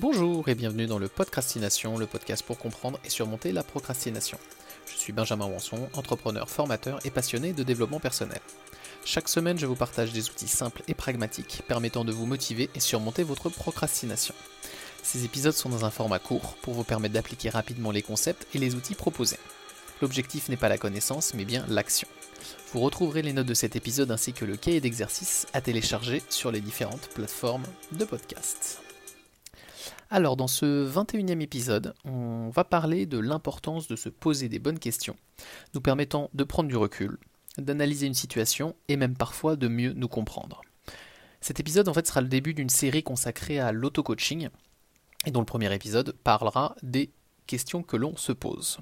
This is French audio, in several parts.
Bonjour et bienvenue dans le Podcastination, le podcast pour comprendre et surmonter la procrastination. Je suis Benjamin Wanson, entrepreneur, formateur et passionné de développement personnel. Chaque semaine, je vous partage des outils simples et pragmatiques permettant de vous motiver et surmonter votre procrastination. Ces épisodes sont dans un format court pour vous permettre d'appliquer rapidement les concepts et les outils proposés. L'objectif n'est pas la connaissance, mais bien l'action. Vous retrouverez les notes de cet épisode ainsi que le cahier d'exercice à télécharger sur les différentes plateformes de podcast. Alors, dans ce 21e épisode, on va parler de l'importance de se poser des bonnes questions, nous permettant de prendre du recul, d'analyser une situation et même parfois de mieux nous comprendre. Cet épisode, en fait, sera le début d'une série consacrée à l'auto-coaching, et dont le premier épisode parlera des questions que l'on se pose.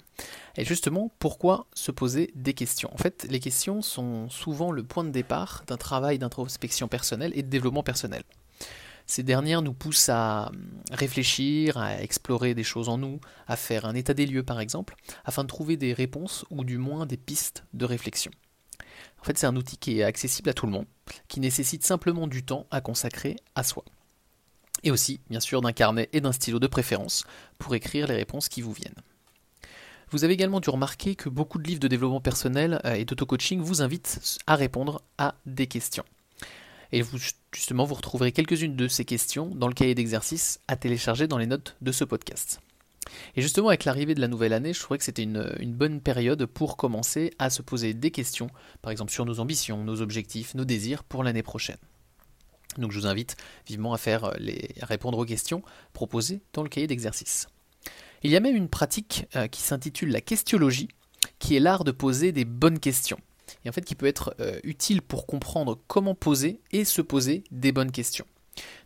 Et justement, pourquoi se poser des questions? En fait, les questions sont souvent le point de départ d'un travail d'introspection personnelle et de développement personnel. Ces dernières nous poussent à réfléchir, à explorer des choses en nous, à faire un état des lieux par exemple, afin de trouver des réponses ou du moins des pistes de réflexion. En fait, c'est un outil qui est accessible à tout le monde, qui nécessite simplement du temps à consacrer à soi. Et aussi, bien sûr, d'un carnet et d'un stylo de préférence pour écrire les réponses qui vous viennent. Vous avez également dû remarquer que beaucoup de livres de développement personnel euh, et d'auto-coaching vous invitent à répondre à des questions. Et vous, justement, vous retrouverez quelques-unes de ces questions dans le cahier d'exercice à télécharger dans les notes de ce podcast. Et justement, avec l'arrivée de la nouvelle année, je trouvais que c'était une, bonne période pour commencer à se poser des questions, par exemple sur nos ambitions, nos objectifs, nos désirs pour l'année prochaine. Donc je vous invite vivement à faire les, répondre aux questions proposées dans le cahier d'exercice. Il y a même une pratique euh, qui s'intitule la questiologie, qui est l'art de poser des bonnes questions et en fait qui peut être euh, utile pour comprendre comment poser et se poser des bonnes questions.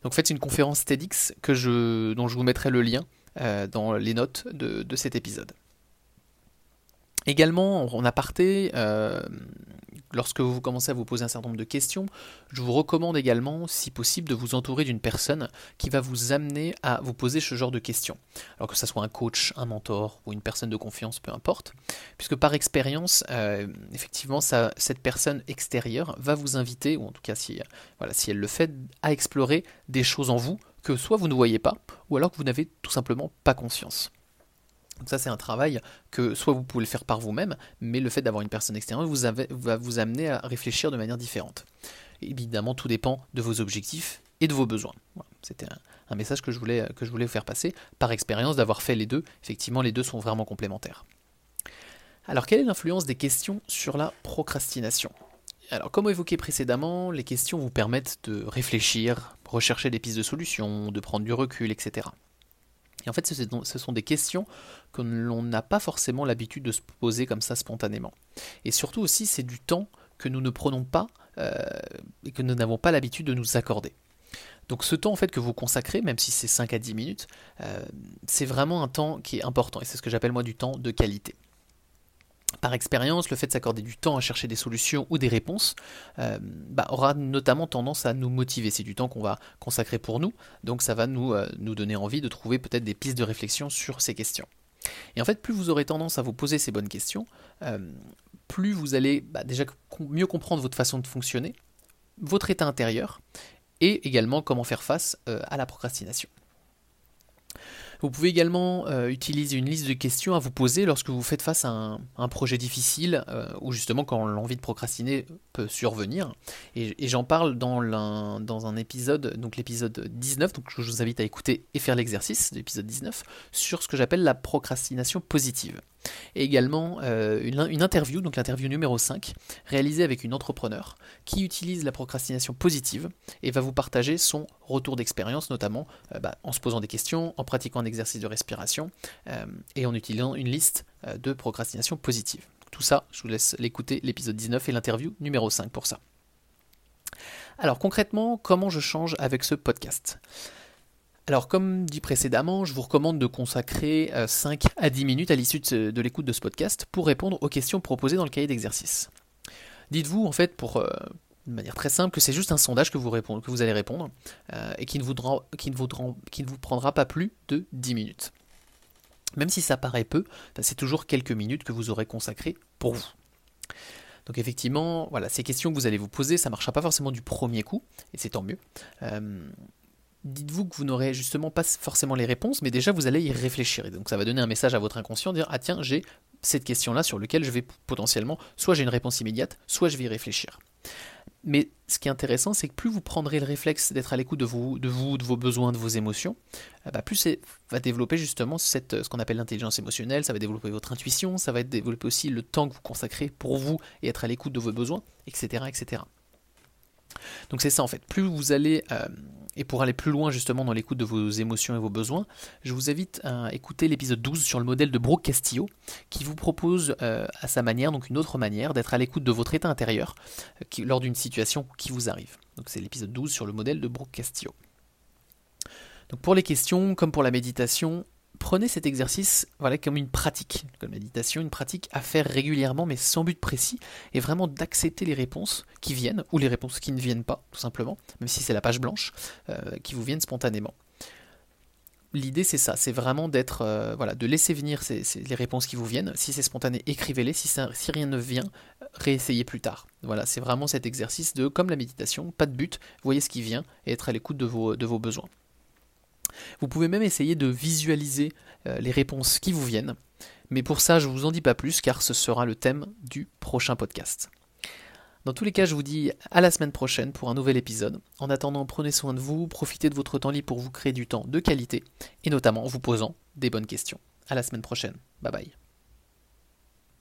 Donc faites une conférence TEDx que je, dont je vous mettrai le lien euh, dans les notes de, cet épisode. Également, en aparté, euh, lorsque vous commencez à vous poser un certain nombre de questions, je vous recommande également, si possible, de vous entourer d'une personne qui va vous amener à vous poser ce genre de questions. Alors que ce soit un coach, un mentor ou une personne de confiance, peu importe. Puisque par expérience, euh, effectivement, cette personne extérieure va vous inviter, ou en tout cas si, elle le fait, à explorer des choses en vous que soit vous ne voyez pas, ou alors que vous n'avez tout simplement pas conscience. Donc ça c'est un travail que soit vous pouvez le faire par vous-même, mais le fait d'avoir une personne extérieure vous va vous amener à réfléchir de manière différente. évidemment tout dépend de vos objectifs et de vos besoins. C'était un, message que je, voulais, que je voulais vous faire passer par expérience d'avoir fait les deux. Effectivement les deux sont vraiment complémentaires. Alors quelle est l'influence des questions sur la procrastination? Alors, comme évoqué précédemment, les questions vous permettent de réfléchir, rechercher des pistes de solutions, de prendre du recul, etc. Et en fait, ce sont des questions que l'on n'a pas forcément l'habitude de se poser comme ça spontanément. Et surtout aussi, c'est du temps que nous ne prenons pas euh, et que nous n'avons pas l'habitude de nous accorder. Donc ce temps en fait que vous consacrez, même si c'est 5 à 10 minutes, euh, c'est vraiment un temps qui est important et c'est ce que j'appelle moi du temps de qualité par expérience, le fait de s'accorder du temps à chercher des solutions ou des réponses euh, bah, aura notamment tendance à nous motiver. C'est du temps qu'on va consacrer pour nous, donc ça va nous, euh, nous donner envie de trouver peut-être des pistes de réflexion sur ces questions. Et en fait, plus vous aurez tendance à vous poser ces bonnes questions, euh, plus vous allez bah, déjà mieux comprendre votre façon de fonctionner, votre état intérieur, et également comment faire face à la procrastination. Vous pouvez également euh, utiliser une liste de questions à vous poser lorsque vous faites face à un, projet difficile euh, ou justement quand l'envie de procrastiner peut survenir. Et, j'en parle dans, dans, un épisode, donc l'épisode 19, donc je vous invite à écouter et faire l'exercice de l'épisode 19 sur ce que j'appelle la procrastination positive et également euh, une, interview, donc l'interview numéro 5, réalisée avec une entrepreneur qui utilise la procrastination positive et va vous partager son retour d'expérience, notamment euh, bah, en se posant des questions, en pratiquant un exercice de respiration euh, et en utilisant une liste de procrastination positive. Tout ça, je vous laisse l'écouter, l'épisode 19 et l'interview numéro 5 pour ça. Alors concrètement, comment je change avec ce podcast? Alors comme dit précédemment, je vous recommande de consacrer 5 euh, à 10 minutes à l'issue de, l'écoute de ce podcast pour répondre aux questions proposées dans le cahier d'exercice. Dites-vous en fait pour... Euh, de manière très simple, que c'est juste un sondage que vous, allez répondre euh, et qui ne, vous, prendra pas plus de 10 minutes. Même si ça paraît peu, ben, c'est toujours quelques minutes que vous aurez consacrées pour vous. Donc effectivement, voilà, ces questions que vous allez vous poser, ça ne marchera pas forcément du premier coup, et c'est tant mieux. Dites-vous que vous n'aurez justement pas forcément les réponses, mais déjà vous allez y réfléchir. Et donc ça va donner un message à votre inconscient, dire ah tiens j'ai cette question-là sur laquelle je vais potentiellement, soit j'ai une réponse immédiate, soit je vais y réfléchir. Mais ce qui est intéressant, c'est que plus vous prendrez le réflexe d'être à l'écoute de vous, de vous, de vos besoins, de vos émotions, euh, bah plus ça va développer justement cette, ce qu'on appelle l'intelligence émotionnelle, ça va développer votre intuition, ça va développer aussi le temps que vous consacrez pour vous et être à l'écoute de vos besoins, etc. etc. Donc c'est ça en fait. Plus vous allez, euh, et pour aller plus loin justement dans l'écoute de vos émotions et vos besoins, je vous invite à écouter l'épisode 12 sur le modèle de Brooke Castillo, qui vous propose euh, à sa manière, donc une autre manière, d'être à l'écoute de votre état intérieur euh, lors d'une situation qui vous arrive. Donc c'est l'épisode 12 sur le modèle de Brooke Castillo. Donc pour les questions, comme pour la méditation, prenez cet exercice voilà, comme une pratique, comme méditation, une pratique à faire régulièrement mais sans but précis, et vraiment d'accepter les réponses qui viennent, ou les réponses qui ne viennent pas, tout simplement, même si c'est la page blanche, euh, qui vous viennent spontanément. L'idée c'est ça, c'est vraiment d'être, euh, voilà, de laisser venir les réponses qui vous viennent. Si c'est spontané, écrivez-les. Si, rien ne vient, réessayez plus tard. Voilà, c'est vraiment cet exercice de, comme la méditation, pas de but, voyez ce qui vient et être à l'écoute de vos besoins. Vous pouvez même essayer de visualiser euh, les réponses qui vous viennent, mais pour ça je ne vous en dis pas plus car ce sera le thème du prochain podcast. Dans tous les cas, je vous dis à la semaine prochaine pour un nouvel épisode. En attendant, prenez soin de vous, profitez de votre temps libre pour vous créer du temps de qualité et notamment en vous posant des bonnes questions. À la semaine prochaine. Bye bye.